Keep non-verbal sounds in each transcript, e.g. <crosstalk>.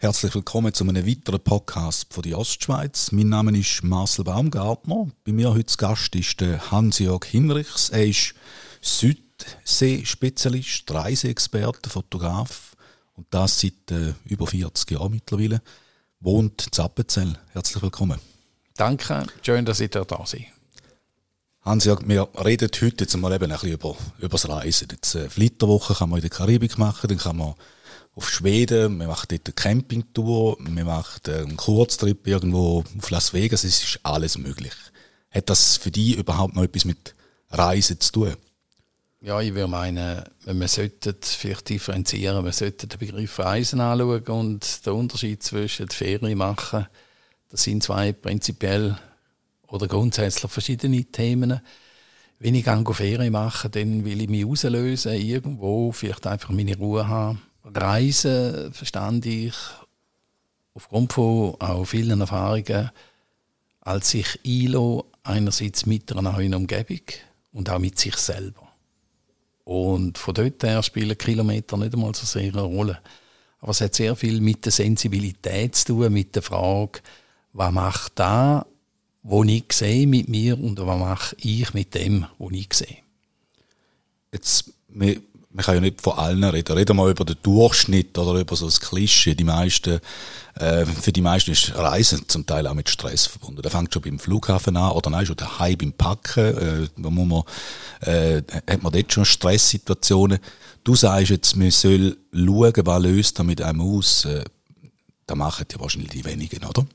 Herzlich willkommen zu einem weiteren Podcast von der Ostschweiz. Mein Name ist Marcel Baumgartner. Bei mir heute zu Gast ist Hans-Jörg Hinrichs. Er ist Südsee-Spezialist, Reiseexperte, Fotograf und das seit äh, über 40 Jahren mittlerweile. Wohnt in Zappenzell. Herzlich willkommen. Danke, schön, dass ich da bin. Hans-Jörg, wir reden heute jetzt mal eben ein bisschen über, über das Reisen. Jetzt, äh, Flitterwoche kann man in der Karibik machen, dann kann man auf Schweden, wir machen dort eine Campingtour, wir machen einen Kurztrip irgendwo auf Las Vegas, es ist alles möglich. Hat das für dich überhaupt noch etwas mit Reisen zu tun? Ja, ich würde meinen, wir sollten vielleicht differenzieren, wir sollten den Begriff Reisen anschauen und den Unterschied zwischen Ferien machen. Das sind zwei prinzipiell oder grundsätzlich verschiedene Themen. Wenn ich gehe Ferien mache, dann will ich mich rauslösen, irgendwo, vielleicht einfach meine Ruhe haben Reisen verstand ich aufgrund von auch vielen Erfahrungen als sich ILO einerseits mit einer neuen Umgebung und auch mit sich selber. Und von dort her spielen Kilometer nicht einmal so sehr eine Rolle. Aber es hat sehr viel mit der Sensibilität zu tun, mit der Frage, was macht da, wo ich sehe mit mir und was mache ich mit dem, wo ich sehe. Jetzt, wir man kann ja nicht von allen reden. Reden wir über den Durchschnitt oder über so das Klischee. Die meisten, äh, für die meisten ist Reisen zum Teil auch mit Stress verbunden. Da fängt schon beim Flughafen an oder nein, schon daheim beim Packen. Äh, da muss man, äh, hat man dort schon Stresssituationen. Du sagst jetzt, man soll schauen, was löst damit einem aus. Äh, da machen ja wahrscheinlich die wenigen, oder?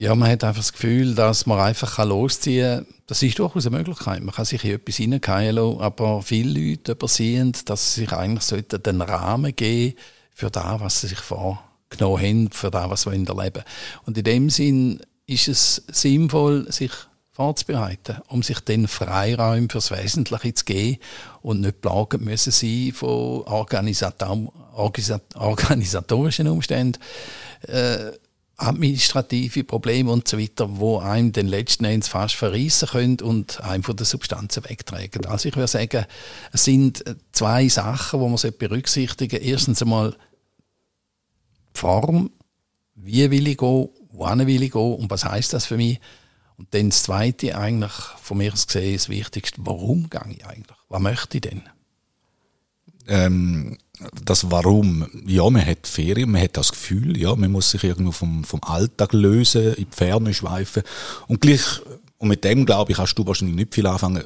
Ja, man hat einfach das Gefühl, dass man einfach losziehen kann. Das ist durchaus eine Möglichkeit. Man kann sich in etwas hineingehen lassen, aber viele Leute übersehen, dass sie sich eigentlich den Rahmen geben für das, was sie sich vorgenommen haben, für das, was sie erleben. Und in dem Sinn ist es sinnvoll, sich vorzubereiten, um sich den Freiraum fürs Wesentliche zu geben und nicht plagen müssen sie von Organisator organisatorischen Umständen. Äh, administrative Probleme und so weiter, wo einem den letzten Endes fast verreissen können und einem von den Substanzen wegtragen. Also ich würde sagen, es sind zwei Sachen, die man berücksichtigen sollte. Erstens einmal die Form, wie will ich gehen, wohin will ich gehen und was heißt das für mich? Und dann das Zweite, eigentlich von mir aus gesehen, das Wichtigste, warum gehe ich eigentlich? Was möchte ich denn? Ähm das Warum, ja, man hat Ferien, man hat das Gefühl, ja, man muss sich irgendwo vom, vom Alltag lösen, in die Ferne schweifen. Und gleich, und mit dem, glaube ich, kannst du wahrscheinlich nicht viel anfangen.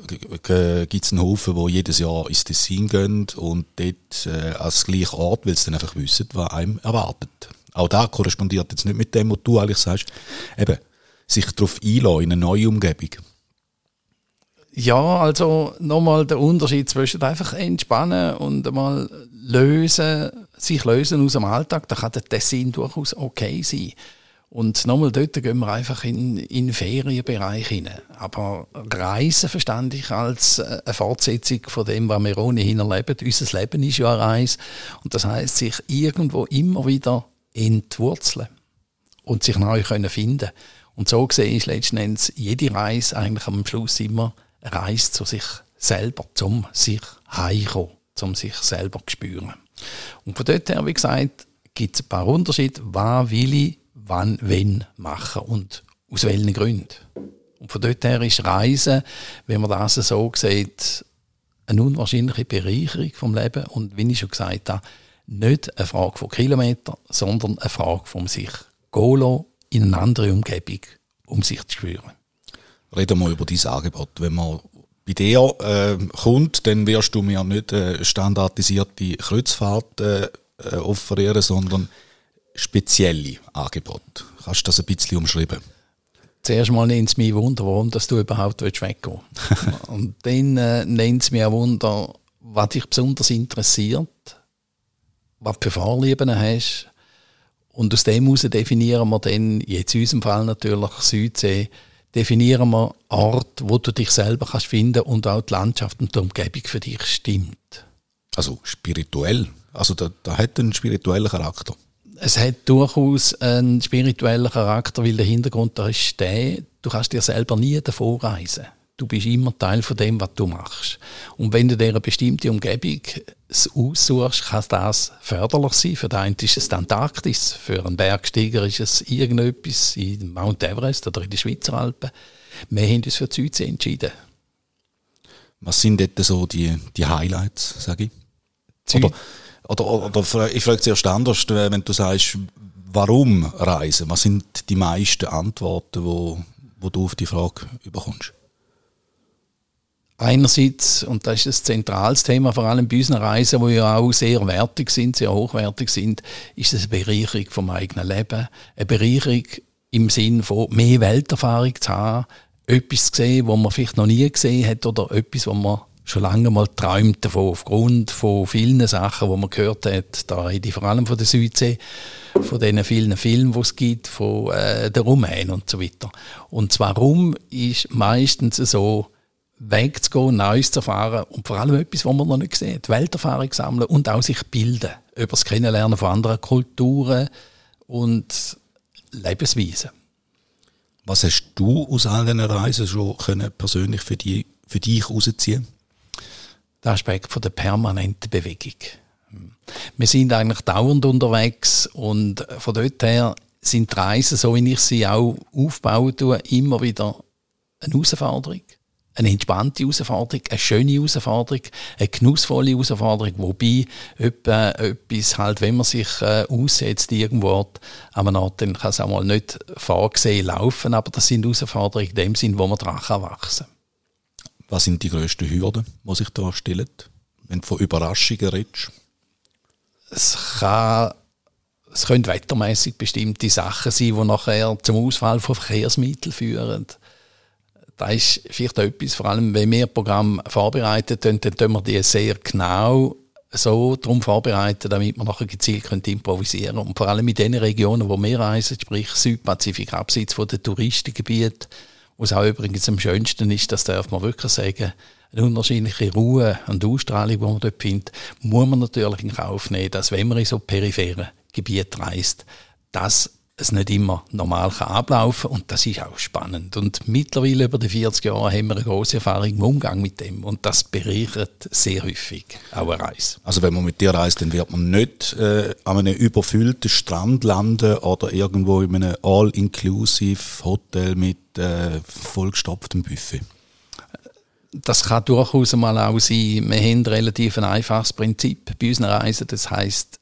Gibt es einen Haufen, die jedes Jahr ins Tessin gehen und dort äh, als gleichen Ort, weil sie dann einfach wissen, was einem erwartet. Auch da korrespondiert jetzt nicht mit dem, was du eigentlich sagst. Eben, sich darauf einlassen, in eine neue Umgebung. Ja, also nochmal der Unterschied zwischen einfach entspannen und einmal lösen, sich lösen aus dem Alltag, da kann der Tessin durchaus okay sein. Und nochmal dort gehen wir einfach in, in den Ferienbereich hinein. Aber Reisen verstand ich als äh, eine Fortsetzung von dem, was wir ohnehin erleben. Unser Leben ist ja eine Reise. Und das heißt, sich irgendwo immer wieder entwurzeln und sich neu können finden. Und so gesehen ist letzten Endes jede Reise eigentlich am Schluss immer Reise zu sich selber, zum sich heimkommen um sich selber spüren. Und von dort her, wie gesagt, gibt es ein paar Unterschiede, was will ich, wann, wenn machen und aus welchen Gründen. Und von dort her ist Reisen, wenn man das so sieht, eine unwahrscheinliche Bereicherung vom Leben und wie ich schon gesagt habe, nicht eine Frage von Kilometern, sondern eine Frage von sich gehen in eine andere Umgebung, um sich zu spüren. Reden wir über dieses Angebot. Wenn man bei dir äh, kommt, dann wirst du mir nicht äh, standardisierte Kreuzfahrt äh, äh, offerieren, sondern spezielle Angebote. Kannst du das ein bisschen umschreiben? Zuerst mal nennt es mich Wunder, warum dass du überhaupt weggehen willst. <laughs> Und dann äh, nennt es mich auch Wunder, was dich besonders interessiert, was für Vorlieben hast. Und aus dem heraus definieren wir dann, jetzt in unserem Fall natürlich Südsee, definieren wir Ort, wo du dich selber kannst finden und auch die Landschaft und die Umgebung für dich stimmt. Also spirituell, also da, da hat einen spirituellen Charakter. Es hat durchaus einen spirituellen Charakter, weil der Hintergrund da ist der, du kannst dir selber nie davor reisen. Du bist immer Teil von dem, was du machst. Und wenn du dir eine bestimmte Umgebung aussuchst, kann das förderlich sein. Für den einen ist es die Antarktis, für einen Bergsteiger ist es irgendetwas in Mount Everest oder in den Schweizer Alpen. Wir haben uns für die Südsee entschieden. Was sind dort so die, die Highlights, sage ich? Oder, oder, oder, ich frage zuerst anders, wenn du sagst, warum reisen? Was sind die meisten Antworten, wo, wo du auf die Frage überkommst? Einerseits, und das ist ein zentrales Thema, vor allem bei unseren Reisen, die ja auch sehr wertig sind, sehr hochwertig sind, ist es eine Bereicherung vom eigenen Leben. Eine Bereicherung im Sinn von mehr Welterfahrung zu haben, etwas zu sehen, was man vielleicht noch nie gesehen hat oder etwas, was man schon lange mal träumt davon, aufgrund von vielen Sachen, die man gehört hat. Da rede ich vor allem von der Südsee, von den vielen Filmen, die es gibt, von äh, der Rumänen und so weiter. Und zwar rum ist meistens so, wegzugehen, Neues zu erfahren und vor allem etwas, was man noch nicht sieht, Welterfahrung sammeln und auch sich bilden über das Kennenlernen von anderen Kulturen und Lebensweisen. Was hast du aus all diesen Reisen schon können persönlich für, die, für dich herausziehen? Der Aspekt von der permanenten Bewegung. Wir sind eigentlich dauernd unterwegs und von dort her sind die Reisen, so wie ich sie auch aufbauen tue, immer wieder eine Herausforderung eine entspannte Herausforderung, eine schöne Herausforderung, eine genussvolle Herausforderung, wobei etwa etwas halt, wenn man sich äh, aussetzt irgendwo an einem Ort, dann kann es auch mal nicht vorgesehen laufen, aber das sind Herausforderungen in dem Sinn, wo man dran kann wachsen Was sind die grössten Hürden, die sich da stellen, wenn du von Überraschungen redest? Es kann es können wettermäßig bestimmte Sachen sein, die nachher zum Ausfall von Verkehrsmitteln führen da ist vielleicht etwas, vor allem wenn wir Programm vorbereiten, dann, dann tun wir die sehr genau so darum vorbereiten, damit wir nachher gezielt können improvisieren Und vor allem in den Regionen, wo wir reisen, sprich Südpazifik, abseits von den Touristengebieten, wo es auch übrigens am schönsten ist, das darf man wirklich sagen, eine unwahrscheinliche Ruhe und Ausstrahlung, die man dort findet, muss man natürlich in Kauf nehmen, dass wenn man in so periphere Gebiete reist, dass es nicht immer normal kann ablaufen und das ist auch spannend. Und mittlerweile über die 40 Jahre haben wir eine große Erfahrung im Umgang mit dem und das bereichert sehr häufig auch eine Reise. Also wenn man mit dir reist, dann wird man nicht äh, an einem überfüllten Strand landen oder irgendwo in einem All-Inclusive Hotel mit äh, vollgestopftem Buffet. Das kann durchaus mal auch sein. Wir haben relativ ein einfaches Prinzip bei unseren Reisen. Das heißt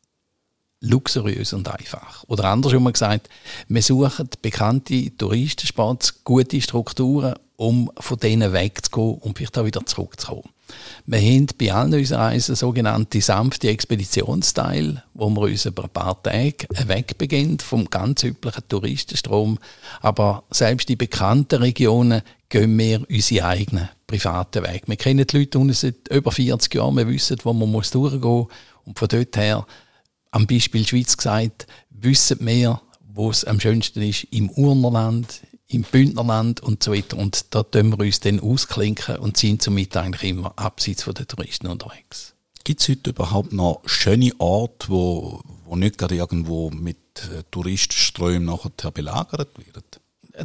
luxuriös und einfach. Oder andersrum gesagt, wir suchen bekannte Touristenspots, gute Strukturen, um von denen wegzugehen und vielleicht auch wieder zurückzukommen. Wir haben bei allen unseren Reisen sogenannte sanfte Expeditionsteile, wo wir uns über ein paar Tage wegbeginnen vom ganz üblichen Touristenstrom. Aber selbst in bekannten Regionen gehen wir unsere eigenen privaten Wege. Wir kennen die Leute seit über 40 Jahren, wir wissen, wo man durchgehen muss. Und von dort her am Beispiel Schweiz gesagt, wissen wir, wo es am schönsten ist, im Urnerland, im Bündnerland und so weiter. Und da tun wir uns dann ausklinken und sind somit eigentlich immer abseits von den Touristen unterwegs. Gibt es heute überhaupt noch schöne Orte, wo, wo nicht gerade irgendwo mit äh, Touristenströmen nachher belagert werden?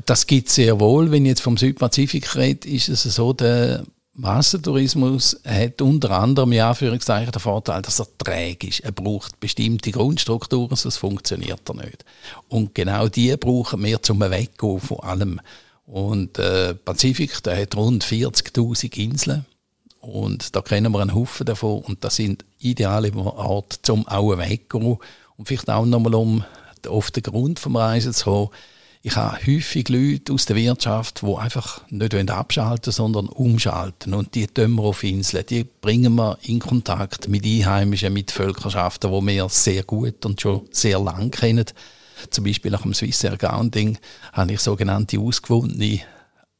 Das gibt es sehr wohl. Wenn ich jetzt vom Südpazifik rede, ist es so, der Massentourismus hat unter anderem ja Anführungszeichen den Vorteil, dass er träge ist. Er braucht bestimmte Grundstrukturen, sonst funktioniert er nicht. Und genau die brauchen wir zum Weggehen von allem. Und äh, Pazifik, der hat rund 40.000 Inseln. Und da kennen wir einen Haufen davon. Und das sind ideale Orte zum auch weggehen. Und vielleicht auch nochmal, um auf den Grund vom Reisen zu kommen, ich habe häufig Leute aus der Wirtschaft, die einfach nicht abschalten sondern umschalten. Und die tun wir auf Inseln. Die bringen wir in Kontakt mit Einheimischen, mit Völkerschaften, die wir sehr gut und schon sehr lang kennen. Zum Beispiel nach dem Swiss Accounting habe ich sogenannte ausgewundene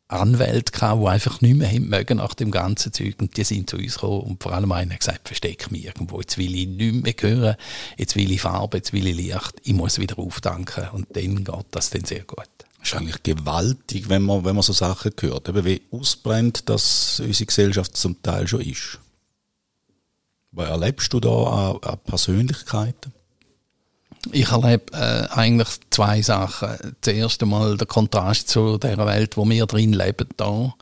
Anwälte gehabt, die einfach nicht mehr mögen nach dem ganzen Zeug und die sind zu uns gekommen und vor allem einer hat gesagt, versteck mich irgendwo, jetzt will ich nicht mehr hören, jetzt will ich Farbe, jetzt will ich Licht, ich muss wieder auftanken und dann geht das dann sehr gut. Das ist eigentlich gewaltig, wenn man, wenn man so Sachen hört, eben wie ausbrennt, dass unsere Gesellschaft zum Teil schon ist. Was erlebst du da an, an Persönlichkeiten? Ich erlebe äh, eigentlich zwei Sachen. Zuerst einmal der Kontrast zu der Welt, wo wir drin leben, da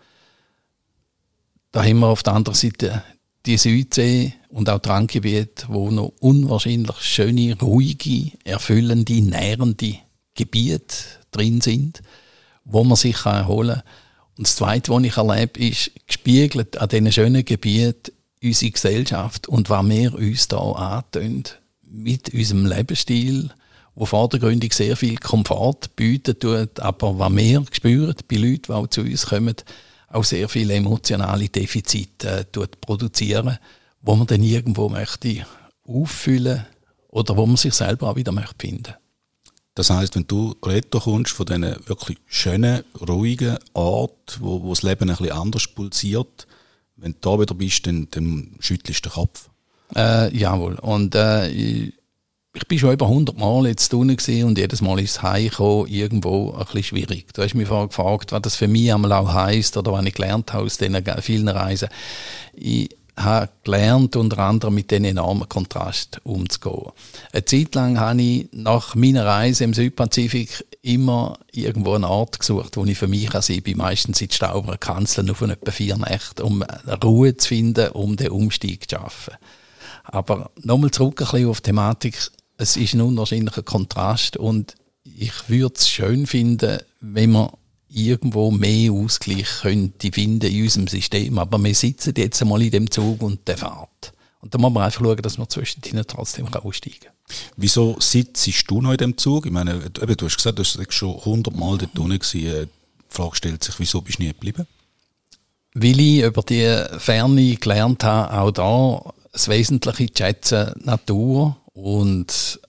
da haben wir auf der anderen Seite die Südsee und auch Randgebiet, wo noch unwahrscheinlich schöne, ruhige, erfüllende, nährende Gebiete drin sind, wo man sich erholen kann. Und das Zweite, was ich erlebe, ist gespiegelt an diesen schönen Gebieten unsere Gesellschaft und was wir uns da antun mit unserem Lebensstil, wo vordergründig sehr viel Komfort bieten tut, aber was wir spüren bei Leuten, die auch zu uns kommen, auch sehr viele emotionale Defizite äh, produzieren, wo man dann irgendwo möchte auffüllen oder wo man sich selber auch wieder möchte finden. Das heißt, wenn du retour kommst von diesen wirklich schönen, ruhigen Ort, wo, wo das Leben ein bisschen anders pulsiert, wenn du da wieder bist, dann, dann schüttelst du den Kopf. Äh, jawohl. Und äh, ich bin schon über 100 Mal jetzt drinnen und jedes Mal ist Heimkommen irgendwo ein bisschen schwierig. Du hast mich vorher gefragt, was das für mich einmal auch heisst oder was ich gelernt habe aus diesen vielen Reisen. Ich habe gelernt, unter anderem mit diesen enormen Kontrast umzugehen. Eine Zeit lang habe ich nach meiner Reise im Südpazifik immer irgendwo einen Ort gesucht, wo ich für mich sein bin. Meistens in Stauber Kanzeln auf etwa vier Nächte, um Ruhe zu finden, um den Umstieg zu schaffen. Aber nochmal zurück ein bisschen auf die Thematik es ist ein unwahrscheinlicher Kontrast und ich würde es schön finden, wenn man irgendwo mehr Ausgleich könnte finden in unserem System. Aber wir sitzen jetzt einmal in dem Zug und der fährt. Und da muss man einfach schauen, dass man zwischendrin trotzdem aussteigen kann. Wieso sitzt du noch in dem Zug? Ich meine, du hast gesagt, du bist schon hundertmal dort unten gewesen. Die Frage stellt sich, wieso bist du nie geblieben? Weil ich über die Ferne gelernt habe, auch da das Wesentliche zu schätzen, Natur, und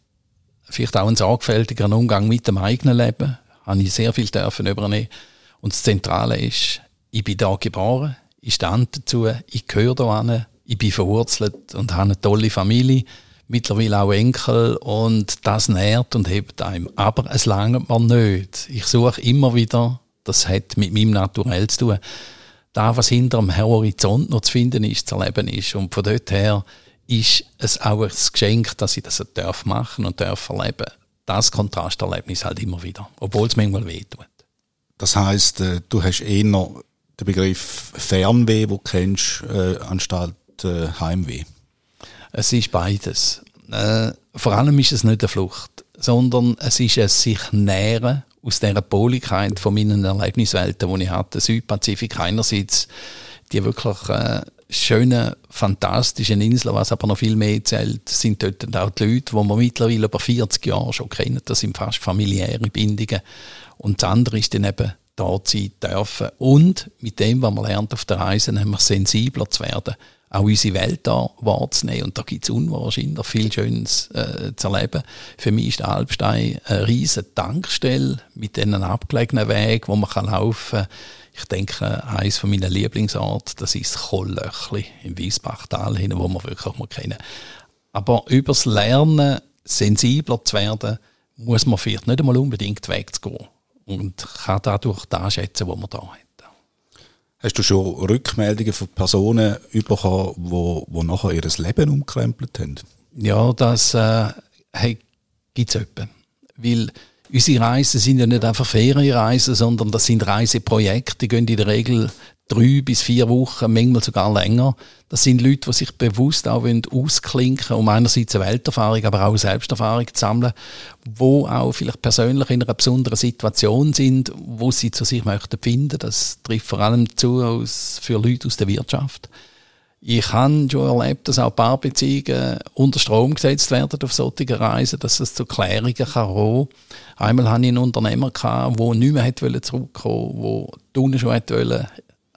vielleicht auch einen sorgfältigeren Umgang mit dem eigenen Leben. Habe ich sehr viel dürfen übernehmen. Und das Zentrale ist, ich bin da geboren, ich stand dazu, ich gehöre da an, ich bin verwurzelt und habe eine tolle Familie, mittlerweile auch Enkel und das nährt und hebt einem. Aber es langt mir nicht. Ich suche immer wieder, das hat mit meinem Naturell zu tun, da, was hinter dem Horizont noch zu finden ist, zu erleben ist. Und von dort her ist es auch ein Geschenk, dass ich das darf machen und darf erleben. Das Kontrasterlebnis halt immer wieder, obwohl es manchmal wehtut. Das heißt, äh, du hast eher noch den Begriff Fernweh, wo du kennst, äh, anstatt äh, Heimweh. Es ist beides. Äh, vor allem ist es nicht eine Flucht, sondern es ist ein sich nähren aus dieser Poligkeit von meinen Erlebniswelten, die ich hatte. Südpazifik einerseits, die wirklich äh, schönen, fantastischen Inseln, was aber noch viel mehr zählt, sind dort auch die Leute, die wir mittlerweile über 40 Jahre schon kennen. Das sind fast familiäre Bindungen. Und das andere ist dann eben da sein dürfen. Und mit dem, was man lernt auf der Reise, haben wir sensibler zu werden, auch unsere Welt da wahrzunehmen. Und da gibt es unwahrscheinlich viel Schönes äh, zu erleben. Für mich ist der Alpstein eine riesige Tankstelle mit diesen abgelegenen Wegen, wo man laufen kann ich denke, eines von meinen Lieblingsorten, das ist Kollöchli im Wiesbachtal wo wir wirklich mal kennen. Aber übers Lernen sensibler zu werden, muss man vielleicht nicht einmal unbedingt wegzugehen und kann dadurch das schätzen, was man da hat. Hast du schon Rückmeldungen von Personen bekommen, die, die nachher ihr Leben umkrempelt haben? Ja, das äh, hey, gibt es etwa. Weil Unsere Reisen sind ja nicht einfach Ferienreisen, sondern das sind Reiseprojekte, die gehen in der Regel drei bis vier Wochen, manchmal sogar länger. Das sind Leute, die sich bewusst auch ausklinken um einerseits eine Welterfahrung, aber auch Selbsterfahrung zu sammeln, wo auch vielleicht persönlich in einer besonderen Situation sind, wo sie zu sich möchten finden. Das trifft vor allem zu aus, für Leute aus der Wirtschaft. Ich habe schon erlebt, dass auch Paarbeziehungen unter Strom gesetzt werden auf solchen Reisen, dass es zu Klärungen kann. Einmal hatte ich einen Unternehmer, der nicht mehr zurückkommen wollte, der schon wollte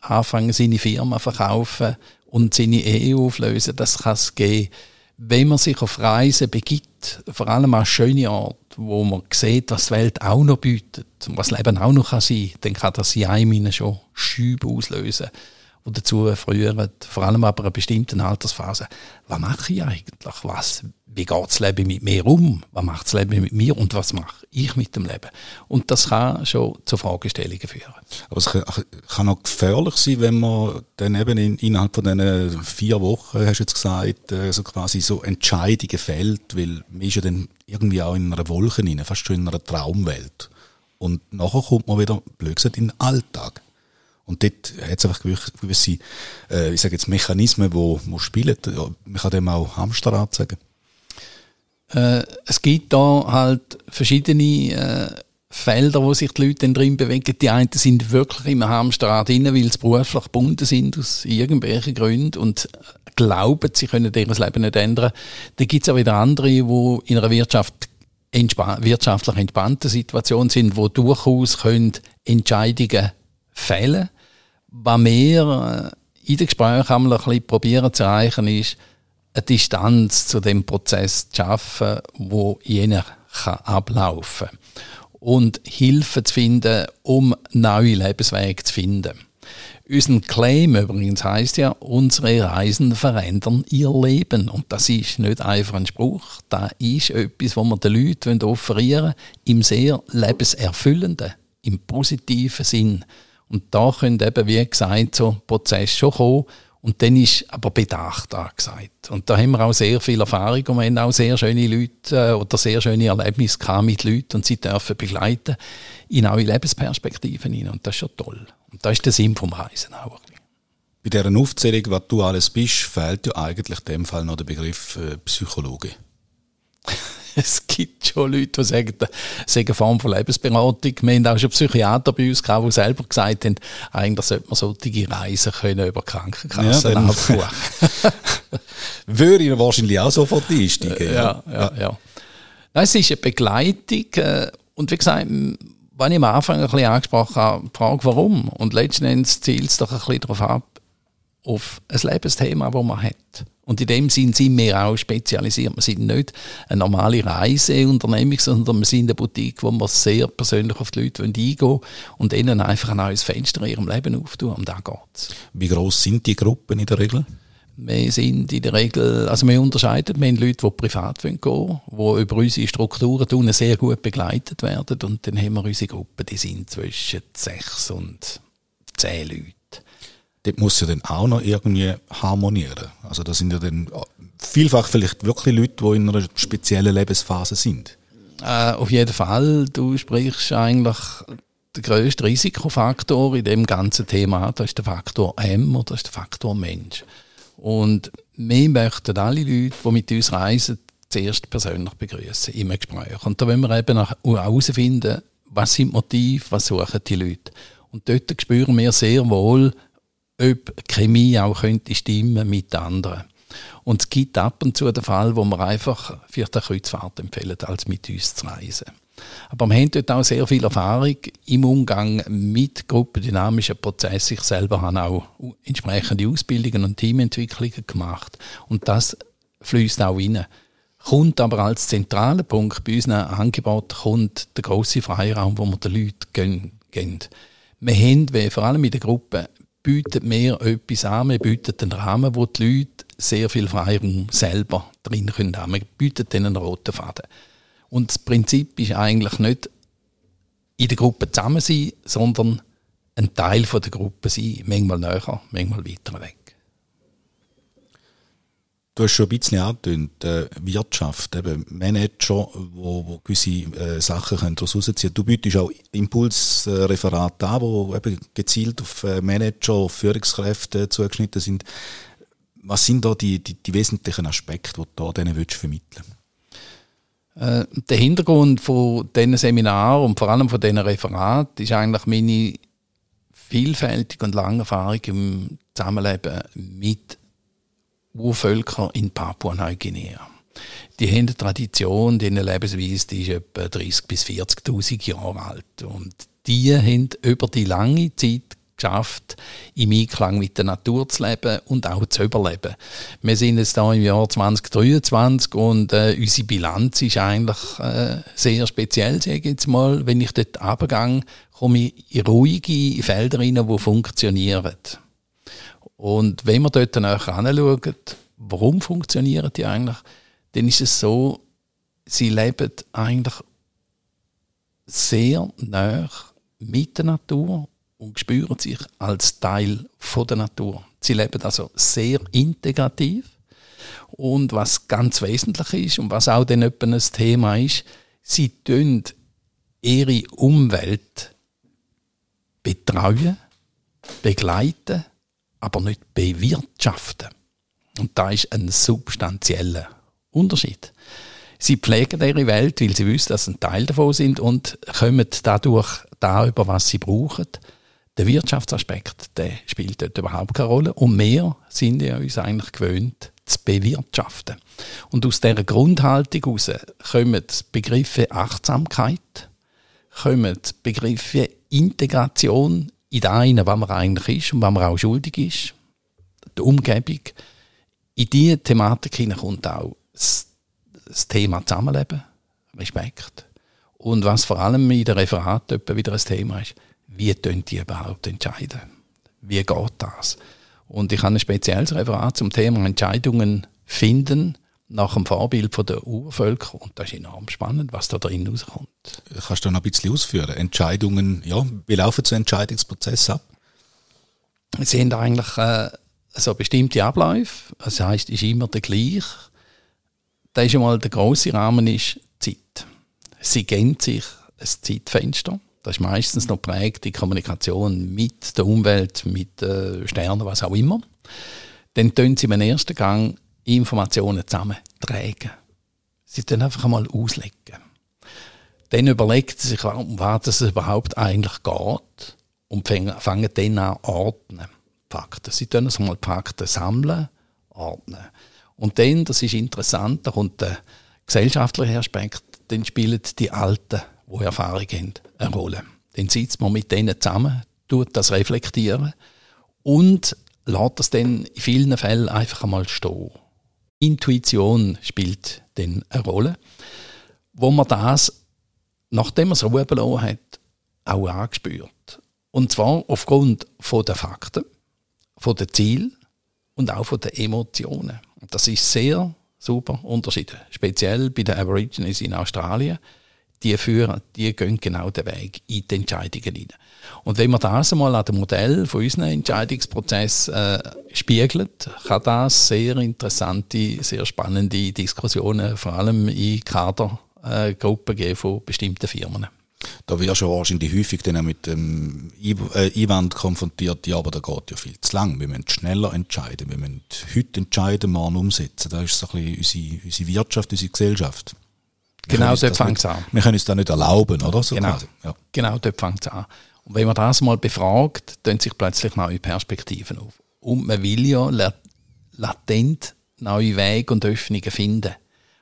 anfangen, seine Firma verkaufen und seine Ehe auflösen. Das kann es geben. Wenn man sich auf Reisen begibt, vor allem an schöne Orte, wo man sieht, was die Welt auch noch bietet und was Leben auch noch sein kann, dann kann das in einem schon Schübe auslösen die dazu früher, vor allem aber einer bestimmten Altersphase, was mache ich eigentlich? Was, wie geht das Leben mit mir um? Was macht das Leben mit mir und was mache ich mit dem Leben? Und das kann schon zu Fragestellungen führen. Aber es kann auch gefährlich sein, wenn man dann eben in, innerhalb von diesen vier Wochen, hast du jetzt gesagt, äh, so quasi so Entscheidungen fällt, weil man ist ja dann irgendwie auch in einer Wolke rein, fast schon in einer Traumwelt. Und nachher kommt man wieder, blöd gesagt, in den Alltag. Und dort hat es einfach gewisse, äh, ich sage jetzt Mechanismen, wo, wo spielen. Man kann dem auch Hamsterrad sagen. Äh, es gibt da halt verschiedene äh, Felder, wo sich die Leute drin bewegen. Die einen sind wirklich im Hamsterrad drin, weil sie beruflich gebunden sind aus irgendwelchen Gründen und glauben, sie können ihr Leben nicht ändern. Dann gibt es auch wieder andere, die in einer Wirtschaft entspa wirtschaftlich entspannten Situation sind, wo durchaus können Entscheidungen fällen Was wir äh, in den Gesprächen einmal ein probieren zu erreichen, ist, eine Distanz zu dem Prozess zu schaffen, wo jener kann ablaufen und Hilfe zu finden, um neue Lebenswege zu finden. Unser Claim übrigens heißt ja, unsere Reisen verändern ihr Leben. Und das ist nicht einfach ein Spruch, das ist etwas, was wir den Leuten offerieren im sehr lebenserfüllenden, im positiven Sinn. Und da können eben, wie gesagt, so Prozesse schon kommen. Und dann ist aber Bedacht angesagt. Und da haben wir auch sehr viel Erfahrung und wir haben auch sehr schöne Leute äh, oder sehr schöne Erlebnisse mit Leuten und sie dürfen begleiten in neue Lebensperspektiven hinein. Und das ist schon toll. Und das ist der Sinn vom Reisen auch. Bei dieser Aufzählung, was du alles bist, fehlt ja eigentlich in dem Fall noch der Begriff äh, Psychologe. <laughs> es gibt schon Leute, die sagen, das ist eine Form von Lebensberatung. Wir haben auch schon Psychiater bei uns gehabt, die selber gesagt haben, eigentlich sollte man solche Reisen können über Krankenkassen ja, abbuchen. <laughs> Würde ich wahrscheinlich auch sofort einsteigen. Ja, ja, ja. ja. Nein, es ist eine Begleitung äh, und wie gesagt, wenn ich am Anfang ein bisschen angesprochen habe, die Frage, warum? Und letzten Endes zielt es doch ein bisschen darauf ab, auf ein Lebensthema, das man hat. Und in dem Sinn sind wir auch spezialisiert. Wir sind nicht eine normale Reiseunternehmung, sondern wir sind eine Boutique, wo wir sehr persönlich auf die Leute eingehen wollen und ihnen einfach ein neues Fenster in ihrem Leben auftun. Um da geht's. Wie groß sind die Gruppen in der Regel? Wir sind in der Regel, also wir unterscheiden, wir haben Leute, die privat gehen wollen, die über unsere Strukturen sehr gut begleitet werden. Und dann haben wir unsere Gruppen, die sind zwischen sechs und zehn Leute. Dort muss ja dann auch noch irgendwie harmonieren. Also das sind ja dann vielfach vielleicht wirklich Leute, die in einer speziellen Lebensphase sind. Äh, auf jeden Fall. Du sprichst eigentlich den grössten Risikofaktor in dem ganzen Thema. Das ist der Faktor M oder das ist der Faktor Mensch. Und wir möchten alle Leute, die mit uns reisen, zuerst persönlich begrüßen im Gespräch. Und da wollen wir eben herausfinden, was sind die Motive, was suchen die Leute. Und dort spüren wir sehr wohl, ob Chemie auch könnte stimmen mit anderen. Und es gibt ab und zu den Fall, wo wir einfach vielleicht eine Kreuzfahrt empfehlen, als mit uns zu reisen. Aber wir haben dort auch sehr viel Erfahrung im Umgang mit gruppendynamischen Prozessen. Ich selber habe auch entsprechende Ausbildungen und Teamentwicklungen gemacht. Und das fließt auch rein. Kommt aber als zentraler Punkt bei unseren Angebot kommt der grosse Freiraum, wo wir den Leuten geben. Wir haben, vor allem in der Gruppe, bieten wir etwas an, wir bieten einen Rahmen, wo die Leute sehr viel Freiraum selber drin haben können. Wir bieten ihnen einen roten Faden. Und das Prinzip ist eigentlich nicht in der Gruppe zusammen sein, sondern ein Teil der Gruppe sein. Manchmal näher, manchmal weiter weg. Du hast schon ein bisschen angetönt, äh, Wirtschaft, eben Manager, wo, wo gewisse äh, Sachen können daraus rausziehen. Du bietest auch Impulsreferate an, die eben gezielt auf äh, Manager, auf Führungskräfte zugeschnitten sind. Was sind da die, die, die wesentlichen Aspekte, die du da denen willst vermitteln? Äh, Der Hintergrund von diesen Seminaren und vor allem von diesen Referaten ist eigentlich meine vielfältige und lange Erfahrung im Zusammenleben mit Urvölker in Papua-Neuguinea. Die haben eine Tradition, die Lebensweise die ist etwa 30.000 bis 40.000 Jahre alt. Und die haben über die lange Zeit geschafft, im Einklang mit der Natur zu leben und auch zu überleben. Wir sind jetzt hier im Jahr 2023 und äh, unsere Bilanz ist eigentlich äh, sehr speziell, sage ich jetzt mal. Wenn ich dort runtergehe, komme ich in ruhige Felder rein, die funktionieren. Und wenn wir dort näher anschauen, warum funktionieren die eigentlich, dann ist es so, sie leben eigentlich sehr nah mit der Natur und spüren sich als Teil von der Natur. Sie leben also sehr integrativ. Und was ganz wesentlich ist und was auch dann ein Thema ist, sie tun ihre Umwelt betreuen begleiten, aber nicht bewirtschaften. Und da ist ein substanzieller Unterschied. Sie pflegen ihre Welt, weil sie wissen, dass sie ein Teil davon sind und kommen dadurch da über was sie brauchen. Der Wirtschaftsaspekt, der spielt dort überhaupt keine Rolle. Und wir sind ja uns eigentlich gewöhnt, zu bewirtschaften. Und aus dieser Grundhaltung heraus kommen Begriffe Achtsamkeit, kommen Begriffe Integration in das eine, was man eigentlich ist und was man auch schuldig ist, die Umgebung. In diese Thematik kommt auch das, das Thema Zusammenleben, Respekt. Und was vor allem in der Referat wieder ein Thema ist, wie tun die überhaupt entscheiden? Wie geht das? Und ich habe ein spezielles Referat zum Thema Entscheidungen finden nach dem Vorbild von der Urvölker und das ist enorm spannend, was da drin rauskommt. Kannst du noch ein bisschen ausführen? Entscheidungen, ja, wie laufen so Entscheidungsprozesse ab? Sie haben eigentlich äh, so bestimmte Abläufe, das heißt, ist immer der gleiche. Da ist einmal der große Rahmen ist Zeit. Sie geben sich ein Zeitfenster. Das ist meistens noch prägt die Kommunikation mit der Umwelt, mit den Sternen, was auch immer. Dann tun sie im ersten Gang Informationen zusammentragen. Sie dann einfach einmal auslegen. Dann überlegt sie sich, um was es überhaupt eigentlich geht und fangen dann an ordnen. Fakten. Sie tun also mal Fakten sammeln, ordnen. Und dann, das ist interessant, da kommt der gesellschaftliche Aspekt, dann spielen die Alten, die Erfahrung haben, eine Rolle. Dann sitzt man mit denen zusammen, tut das reflektieren und lässt das dann in vielen Fällen einfach einmal stehen. Intuition spielt dann eine Rolle, wo man das, nachdem man es Ruhe belassen hat, auch angespürt. Und zwar aufgrund der Fakten, von den Zielen und auch von den Emotionen. Das ist sehr super unterschiedlich. Speziell bei den Aborigines in Australien. Die führen, die gehen genau den Weg in die Entscheidungen hinein. Und wenn man das einmal an dem Modell von unserem Entscheidungsprozess äh, spiegelt, kann das sehr interessante, sehr spannende Diskussionen, vor allem in Kadergruppen geben von bestimmten Firmen. Da wirst du wahrscheinlich häufig dann mit dem äh, Einwand konfrontiert, ja, aber da geht ja viel zu lang. Wir müssen schneller entscheiden. Wir müssen heute entscheiden, morgen umsetzen. Das ist so ein bisschen unsere, unsere Wirtschaft, unsere Gesellschaft. Genau dort fängt es an. Wir können uns das nicht erlauben, oder? So genau, ja. genau dort fängt es an. Und wenn man das mal befragt, tun sich plötzlich neue Perspektiven auf. Und man will ja latent neue Wege und Öffnungen finden.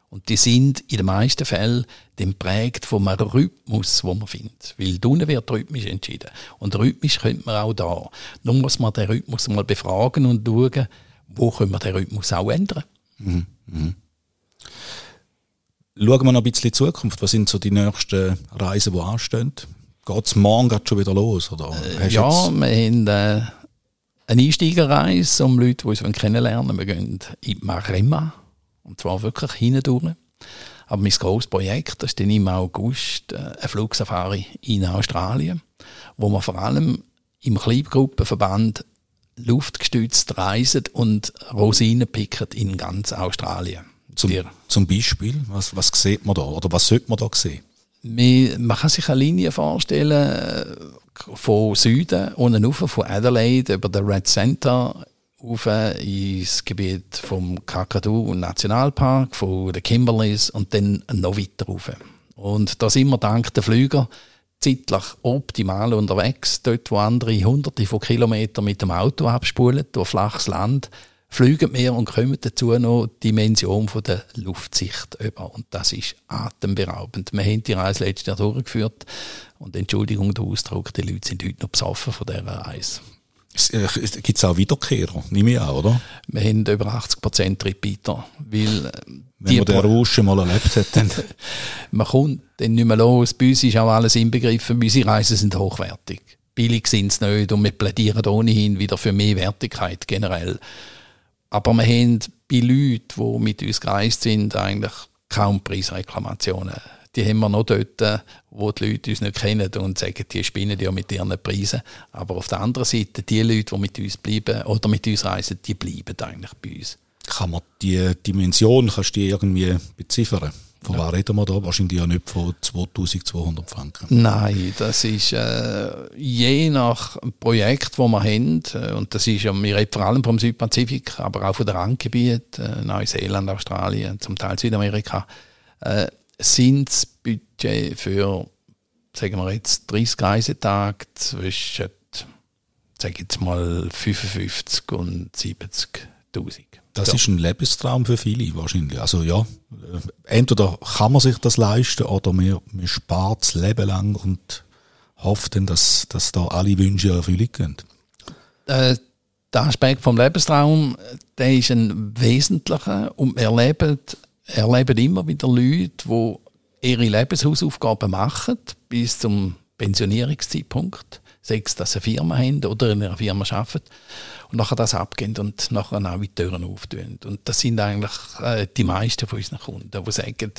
Und die sind in den meisten Fällen dann prägt vom Rhythmus, wo man findet. Weil unten wird rhythmisch entschieden. Und rhythmisch könnte man auch da. Nun muss man den Rhythmus mal befragen und schauen, wo können wir den Rhythmus auch ändern. Mhm. Mhm. Schauen wir noch ein bisschen in die Zukunft. Was sind so die nächsten Reisen, die anstehen? Geht es morgen schon wieder los? Oder äh, ja, wir haben äh, eine Einsteigerreise, um Leute, die uns kennenlernen Wir gehen in Maremma und zwar wirklich hindurch. Aber mein grosses Projekt, ist dann im August äh, eine Flugsafari in Australien, wo man vor allem im Kleingruppenverband luftgestützt reisen und Rosinen picken in ganz Australien. Zum, zum Beispiel, was, was sieht man da oder was sollte man da sehen? Man kann sich eine Linie vorstellen äh, von Süden unten rauf, von Adelaide über den Red Center rauf ins Gebiet vom Kakadu Nationalpark, von den Kimberleys und dann noch weiter rauf. Und da sind wir dank der Flüger zeitlich optimal unterwegs. Dort, wo andere hunderte von Kilometern mit dem Auto abspulen, durch flaches Land, fliegen wir und kommen dazu noch die Dimension von der Luftsicht über. Und das ist atemberaubend. Wir haben die Reise letztes Jahr durchgeführt und Entschuldigung der Ausdruck, die Leute sind heute noch besoffen von dieser Reise. Äh, Gibt es auch Wiederkehrer? Nehme ich auch, oder? Wir haben über 80% Repeater. Weil äh, Wenn man den Rausch mal erlebt hat, dann... <laughs> man kommt dann nicht mehr los. Bei uns ist auch alles inbegriffen. Unsere Reisen sind hochwertig. Billig sind sie nicht und wir plädieren ohnehin wieder für mehr Wertigkeit generell. Aber wir haben bei Leuten, die mit uns gereist sind, eigentlich kaum Preisreklamationen die haben wir noch dort, äh, wo die Leute uns nicht kennen und sagen, die spinnen ja mit ihren Preisen. Aber auf der anderen Seite, die Leute, die mit uns bleiben oder mit uns reisen, die bleiben eigentlich bei uns. Kann man die Dimension, kannst du die irgendwie beziffern? Von ja. was reden wir da? Wahrscheinlich ja nicht von 2200 Franken. Nein, das ist äh, je nach Projekt, das wir haben, äh, und das ist ja, wir reden vor allem vom Südpazifik, aber auch von den Randgebieten, äh, Neuseeland, Australien, zum Teil Südamerika, äh, sind das Budget für, sagen wir jetzt, 30 Reisetage zwischen, sage jetzt mal, 55 und 70.000. Das ja. ist ein Lebenstraum für viele wahrscheinlich. Also ja, äh, entweder kann man sich das leisten oder man, man spart das Leben lang und hofft dann, dass, dass da alle Wünsche erfüllt gehen. Äh, der Aspekt vom Lebenstraum, der ist ein wesentlicher und wir erleben, erleben immer wieder Leute, die ihre Lebenshausaufgaben machen bis zum Pensionierungszeitpunkt. Sei es, dass sie eine Firma haben oder in einer Firma arbeiten und nachher das abgehen und nachher auch die Türen auftun. Und das sind eigentlich äh, die meisten von unseren Kunden, die sagen,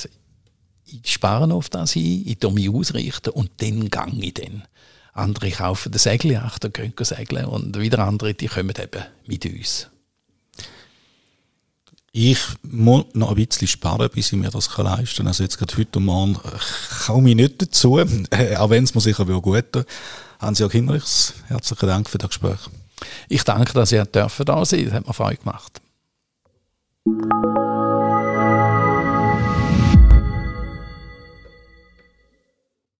ich spare auf das ein, ich tue mich ausrichten und dann gehe ich dann. Andere kaufen den Segeljacht und gehen segeln und wieder andere, die kommen eben mit uns. Ich muss noch ein bisschen sparen, bis ich mir das leisten kann. Also jetzt gerade heute Morgen komme ich nicht dazu, äh, <laughs> auch wenn es mir sicher gut tun Hans-Jörg Hinrichs, herzlichen Dank für das Gespräch. Ich danke, dass ihr da sein Das hat mir Freude gemacht.